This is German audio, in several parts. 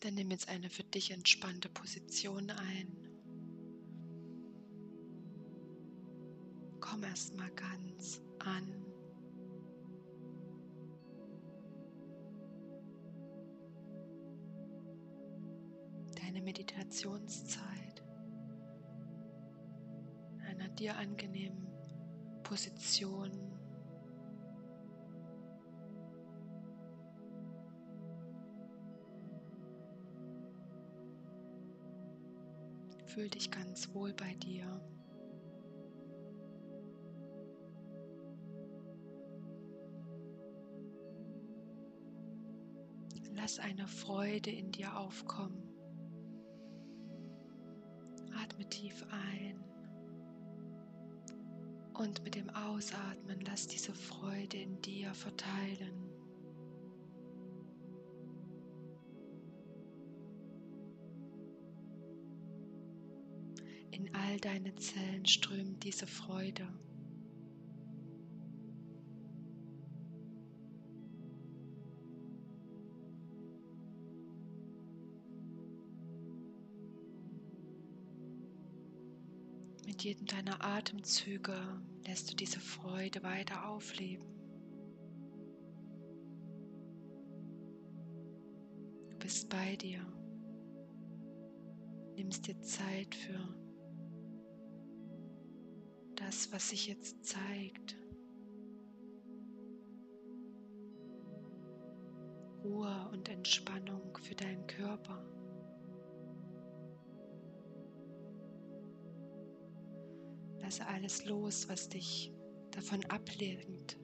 Dann nimm jetzt eine für dich entspannte Position ein. Komm erst mal ganz an. Deine Meditationszeit in einer dir angenehmen Position Fühl dich ganz wohl bei dir. Lass eine Freude in dir aufkommen. Atme tief ein. Und mit dem Ausatmen lass diese Freude in dir verteilen. All deine Zellen strömt diese Freude. Mit jedem deiner Atemzüge lässt du diese Freude weiter aufleben. Du bist bei dir. Nimmst dir Zeit für das, was sich jetzt zeigt. Ruhe und Entspannung für deinen Körper. Lasse alles los, was dich davon ablenkt,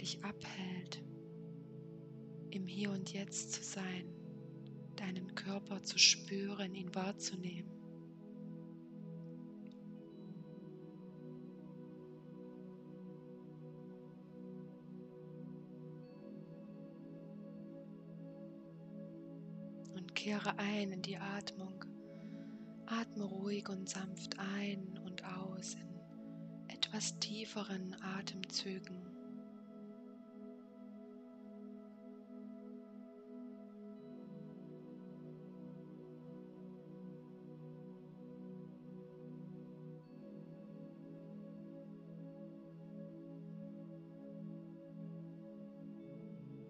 dich abhält, im Hier und Jetzt zu sein, deinen Körper zu spüren, ihn wahrzunehmen. Kehre ein in die Atmung. Atme ruhig und sanft ein und aus in etwas tieferen Atemzügen.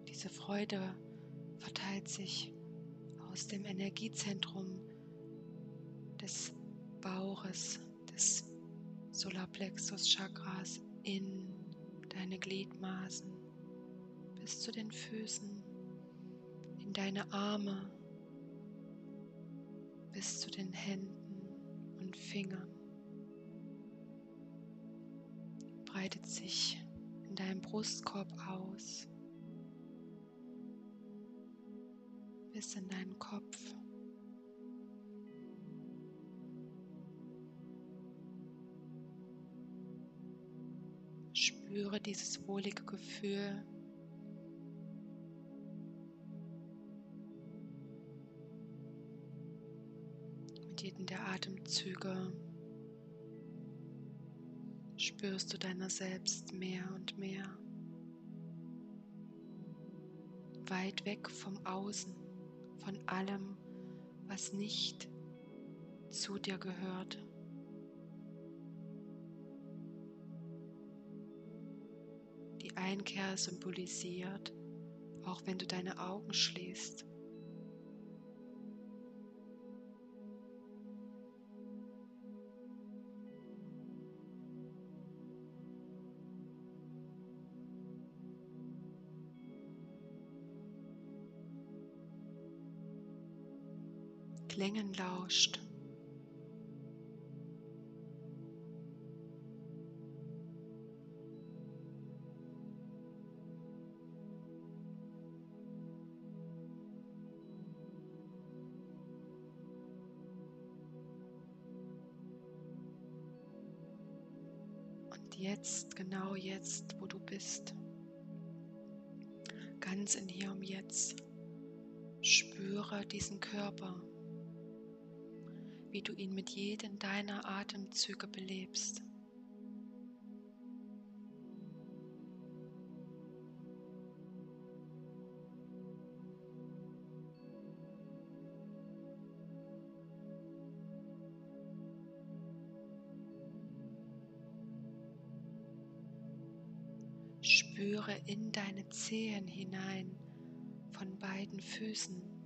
Diese Freude verteilt sich aus dem Energiezentrum des Bauches, des Solarplexus Chakras in deine Gliedmaßen bis zu den Füßen, in deine Arme, bis zu den Händen und Fingern. Breitet sich in deinem Brustkorb aus, bis in deinen Kopf. Spüre dieses wohlige Gefühl. Mit jedem der Atemzüge spürst du deiner selbst mehr und mehr. Weit weg vom Außen, von allem, was nicht zu dir gehört. Die Einkehr symbolisiert, auch wenn du deine Augen schließt. Klängen lauscht. Und jetzt, genau jetzt, wo du bist, ganz in hier und jetzt, spüre diesen Körper wie du ihn mit jedem deiner Atemzüge belebst. Spüre in deine Zehen hinein von beiden Füßen.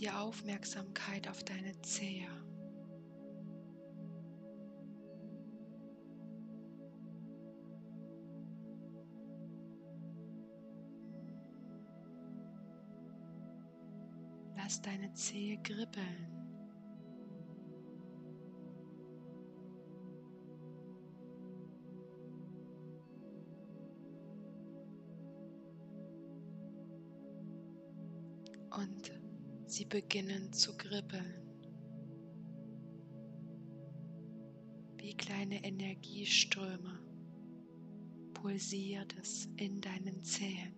Dir Aufmerksamkeit auf deine Zehe. Lass deine Zehe kribbeln. Beginnen zu kribbeln. Wie kleine Energieströme pulsiert es in deinen Zehen.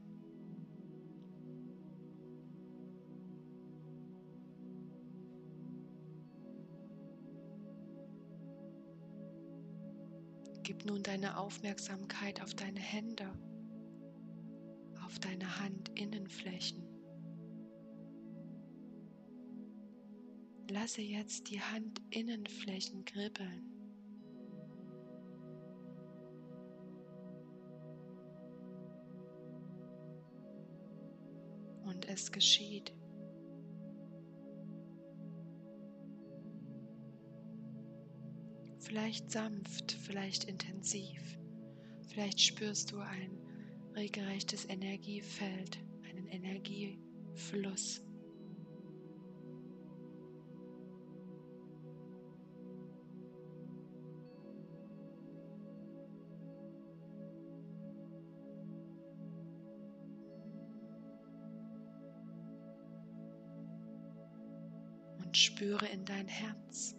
Gib nun deine Aufmerksamkeit auf deine Hände, auf deine Handinnenflächen. Lasse jetzt die Handinnenflächen kribbeln. Und es geschieht. Vielleicht sanft, vielleicht intensiv. Vielleicht spürst du ein regelrechtes Energiefeld, einen Energiefluss. Und spüre in dein Herz.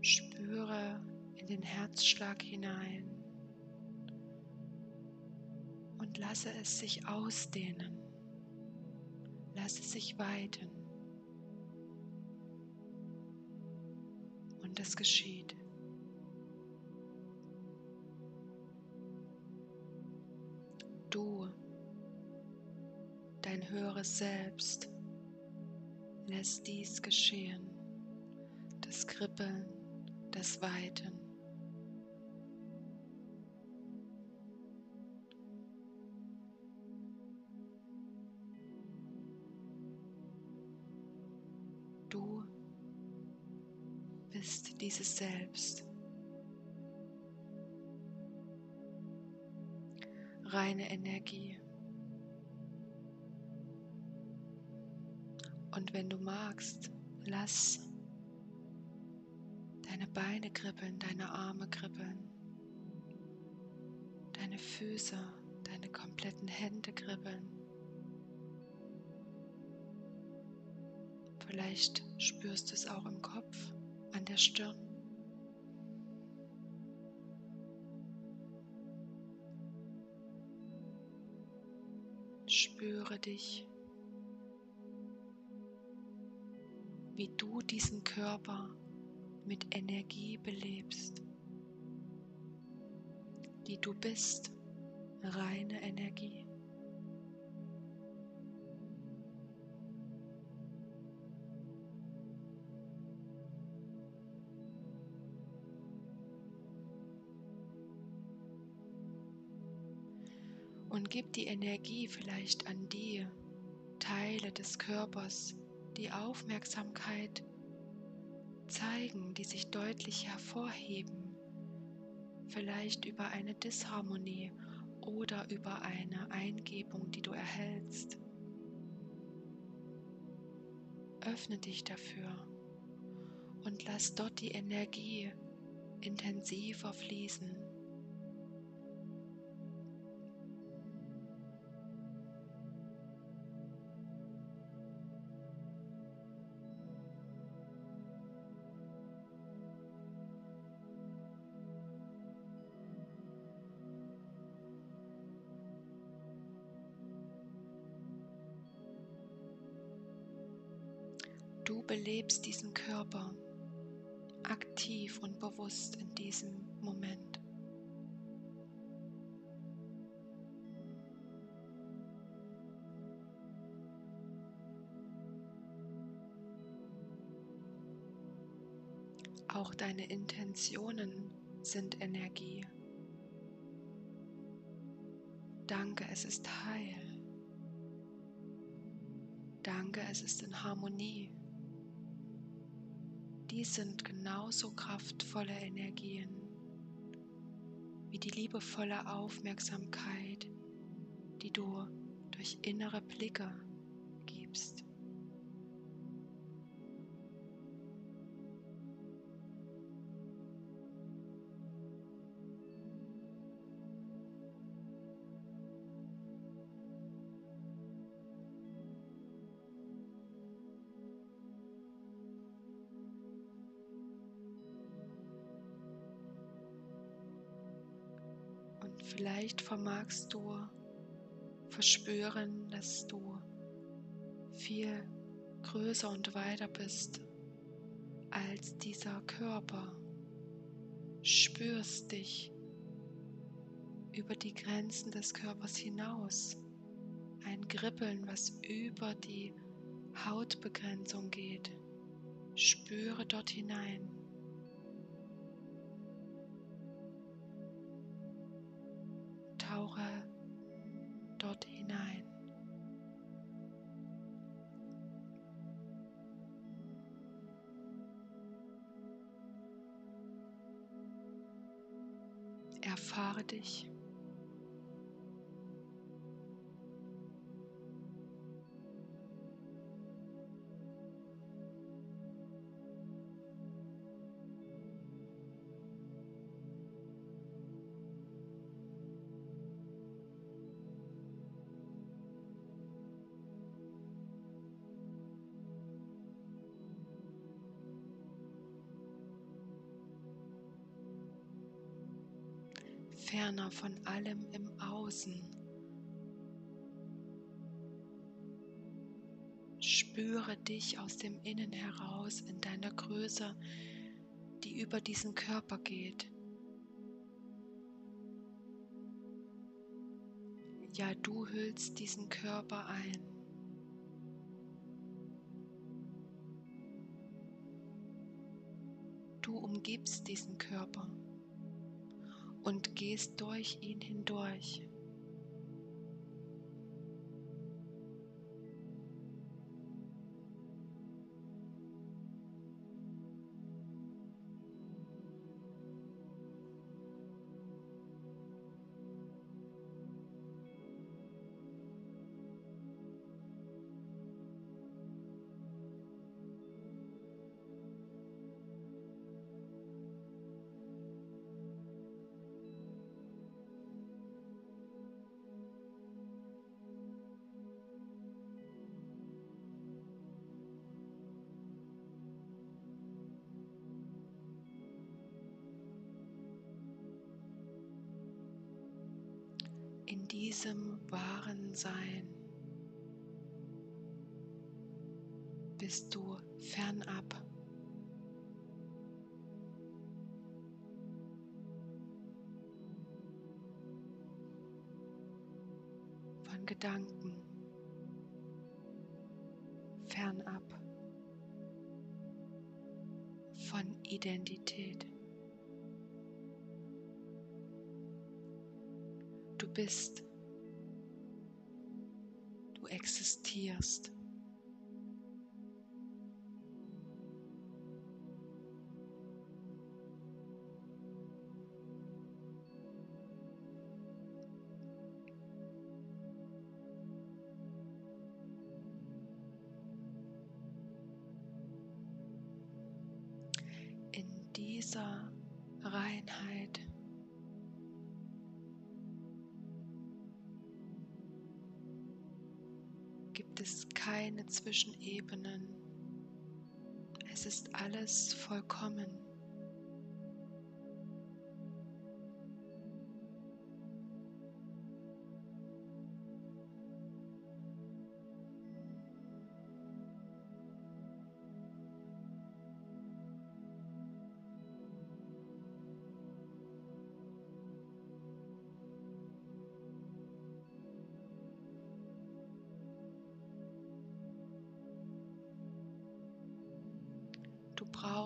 Spüre in den Herzschlag hinein und lasse es sich ausdehnen. Lasse es sich weiten. Und es geschieht. Du, dein höheres Selbst, lässt dies geschehen. Das Kribbeln das Weiten. Bist dieses Selbst. Reine Energie. Und wenn du magst, lass deine Beine kribbeln, deine Arme kribbeln, deine Füße, deine kompletten Hände kribbeln. Vielleicht spürst du es auch im Kopf, an der Stirn. Spüre dich, wie du diesen Körper mit Energie belebst, die du bist, reine Energie. Und gib die Energie vielleicht an die Teile des Körpers, die Aufmerksamkeit zeigen, die sich deutlich hervorheben, vielleicht über eine Disharmonie oder über eine Eingebung, die du erhältst. Öffne dich dafür und lass dort die Energie intensiver fließen. Belebst diesen Körper aktiv und bewusst in diesem Moment. Auch deine Intentionen sind Energie. Danke, es ist heil. Danke, es ist in Harmonie. Dies sind genauso kraftvolle Energien wie die liebevolle Aufmerksamkeit, die du durch innere Blicke gibst. Vielleicht vermagst du verspüren, dass du viel größer und weiter bist als dieser Körper. Spürst dich über die Grenzen des Körpers hinaus. Ein Kribbeln, was über die Hautbegrenzung geht. Spüre dort hinein. Ferner von allem im Außen. Spüre dich aus dem Innen heraus in deiner Größe, die über diesen Körper geht. Ja, du hüllst diesen Körper ein. Du umgibst diesen Körper und gehst durch ihn hindurch. Diesem wahren Sein bist du fernab von Gedanken, fernab von Identität. bist. Existierst. In dieser keine Zwischenebenen. Es ist alles vollkommen.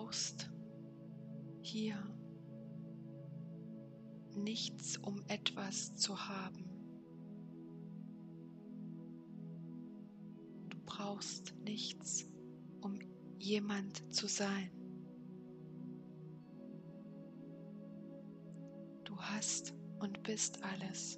Brauchst hier nichts, um etwas zu haben. Du brauchst nichts, um jemand zu sein. Du hast und bist alles.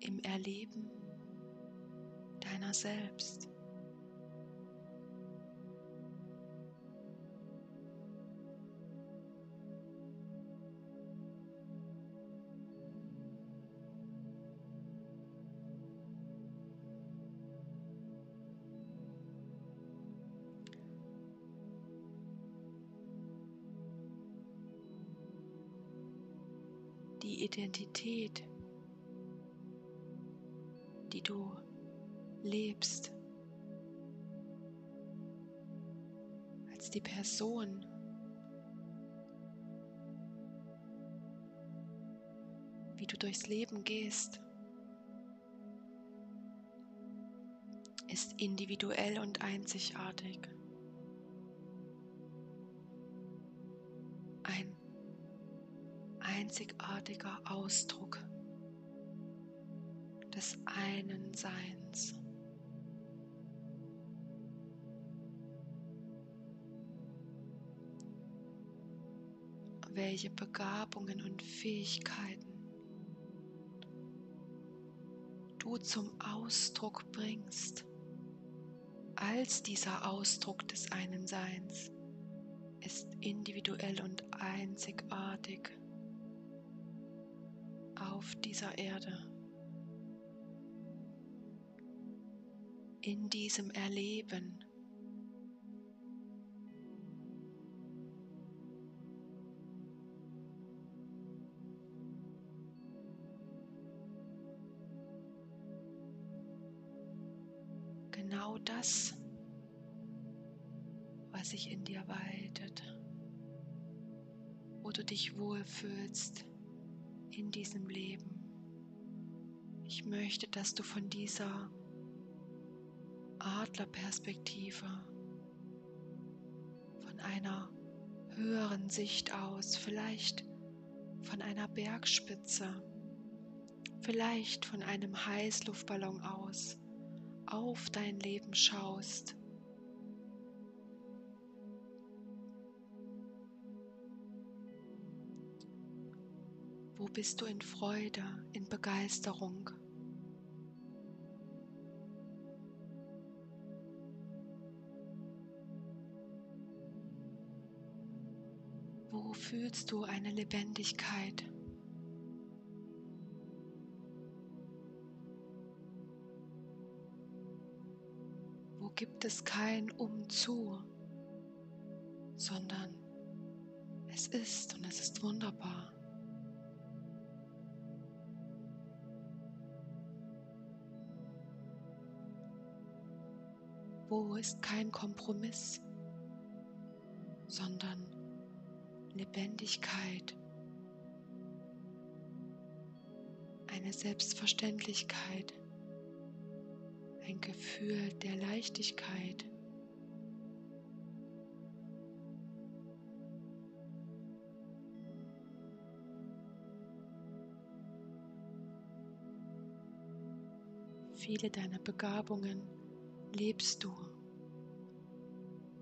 Im Erleben deiner selbst. Die Identität lebst, als die Person, wie du durchs Leben gehst, ist individuell und einzigartig. Ein einzigartiger Ausdruck des einen Seins. Welche Begabungen und Fähigkeiten du zum Ausdruck bringst als dieser Ausdruck des einen Seins ist individuell und einzigartig auf dieser Erde. in diesem Erleben. Genau das, was sich in dir weitet, wo du dich wohlfühlst in diesem Leben. Ich möchte, dass du von dieser Adlerperspektive, von einer höheren Sicht aus, vielleicht von einer Bergspitze, vielleicht von einem Heißluftballon aus, auf dein Leben schaust. Wo bist du in Freude, in Begeisterung? fühlst du eine Lebendigkeit. Gibt es kein Umzu, sondern es ist und es ist wunderbar. Wo ist kein Kompromiss, sondern Lebendigkeit, eine Selbstverständlichkeit, ein Gefühl der Leichtigkeit. Viele deiner Begabungen lebst du,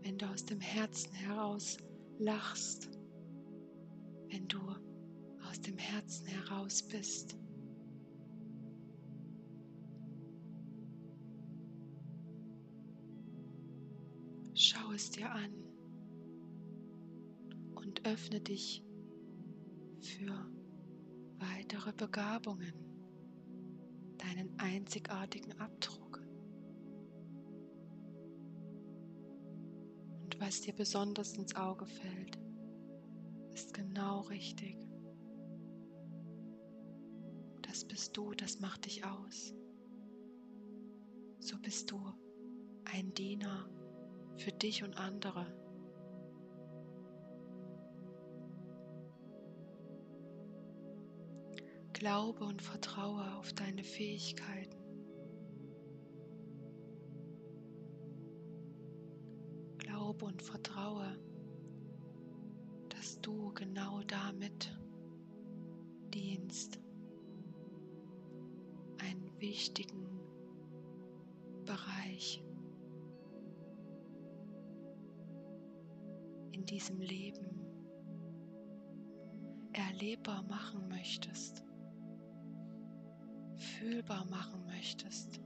wenn du aus dem Herzen heraus lachst wenn du aus dem Herzen heraus bist. Es dir an und öffne dich für weitere Begabungen, deinen einzigartigen Abdruck. Und was dir besonders ins Auge fällt, ist genau richtig. Das bist du, das macht dich aus. So bist du ein Diener für dich und andere. Glaube und vertraue auf deine Fähigkeiten. Glaube und vertraue, dass du genau damit dienst, einen wichtigen Bereich diesem Leben erlebbar machen möchtest, fühlbar machen möchtest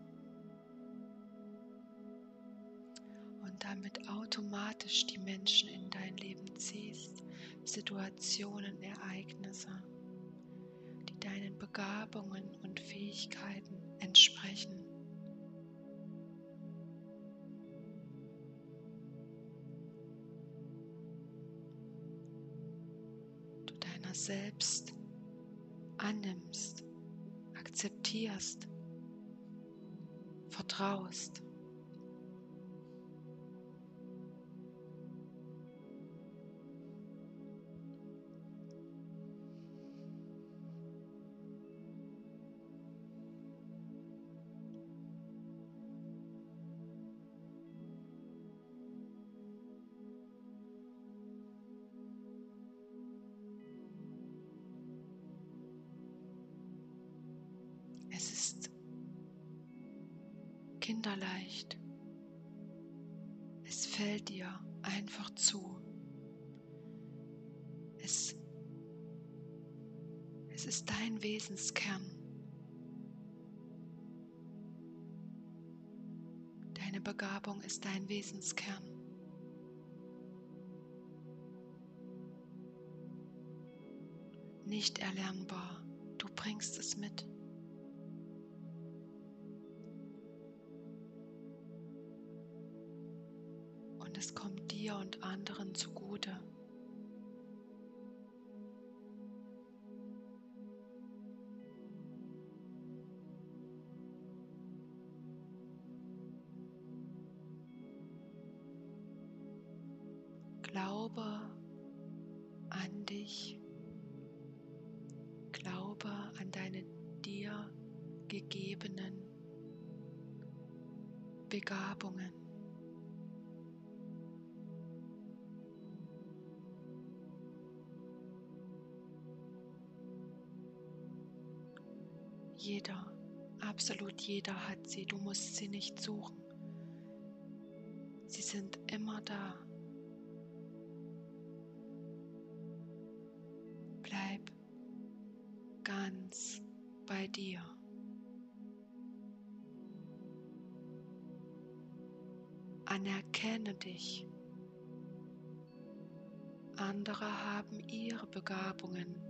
und damit automatisch die Menschen in dein Leben ziehst, Situationen, Ereignisse, die deinen Begabungen und Fähigkeiten entsprechen. Selbst annimmst, akzeptierst, vertraust. Wesenskern. Deine Begabung ist dein Wesenskern. Nicht erlernbar. Du bringst es mit. es kommt dir und anderen zugute. Jeder, absolut jeder hat sie. Du musst sie nicht suchen. Sie sind immer da. Bleib ganz bei dir. Anerkenne dich. Andere haben ihre Begabungen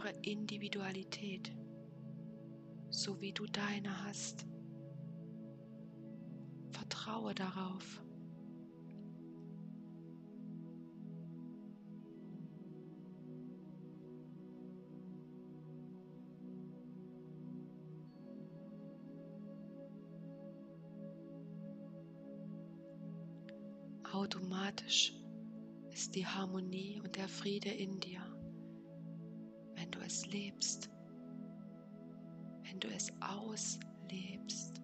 ihre Individualität, so wie du deine hast. Vertraue darauf. Automatisch ist die Harmonie und der Friede in dir es lebst, wenn du es auslebst.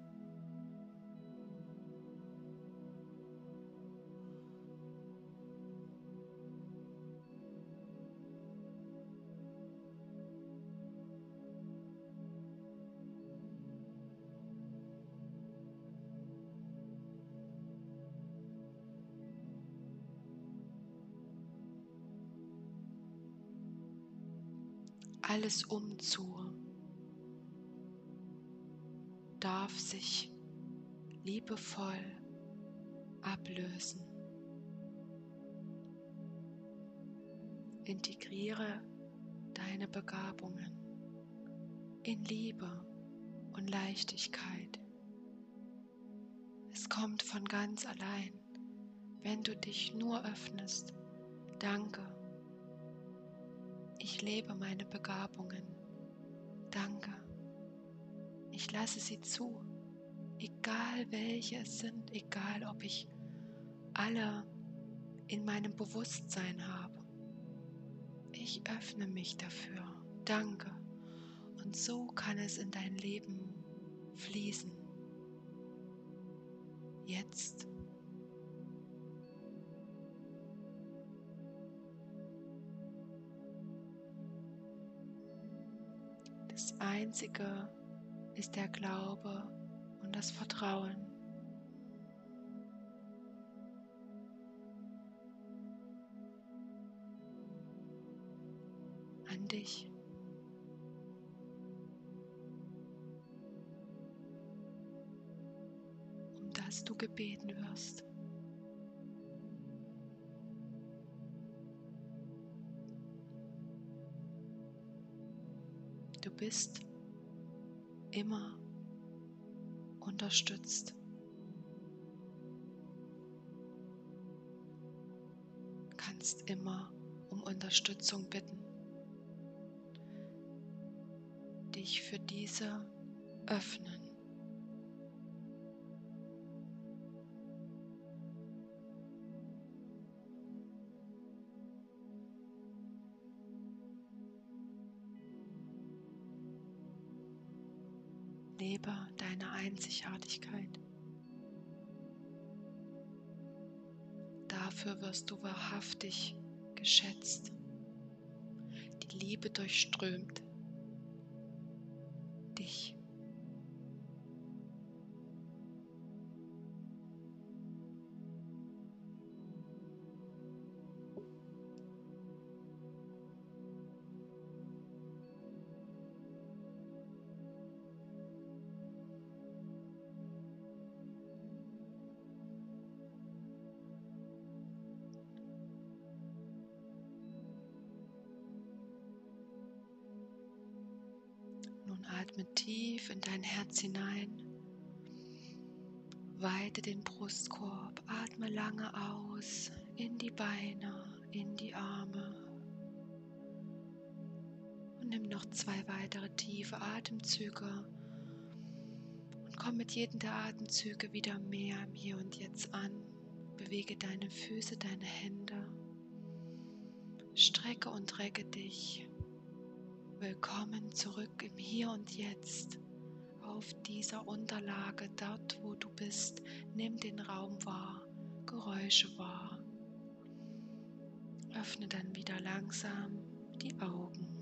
Alles umzu, darf sich liebevoll ablösen. Integriere deine Begabungen in Liebe und Leichtigkeit. Es kommt von ganz allein, wenn du dich nur öffnest. Danke ich lebe meine Begabungen. Danke. Ich lasse sie zu, egal welche es sind, egal ob ich alle in meinem Bewusstsein habe. Ich öffne mich dafür. Danke. Und so kann es in dein Leben fließen. Jetzt. Einzige ist der Glaube und das Vertrauen. An dich. Um das du gebeten wirst. Bist immer unterstützt. Kannst immer um Unterstützung bitten. Dich für diese öffnen. Lebe deine Einzigartigkeit. Dafür wirst du wahrhaftig geschätzt. Die Liebe durchströmt dich. Herz hinein. Weite den Brustkorb, atme lange aus in die Beine, in die Arme. Und nimm noch zwei weitere tiefe Atemzüge und komm mit jedem der Atemzüge wieder mehr im Hier und Jetzt an. Bewege deine Füße, deine Hände. Strecke und recke dich. Willkommen zurück im Hier und Jetzt. Auf dieser Unterlage, dort wo du bist, nimm den Raum wahr, Geräusche wahr. Öffne dann wieder langsam die Augen.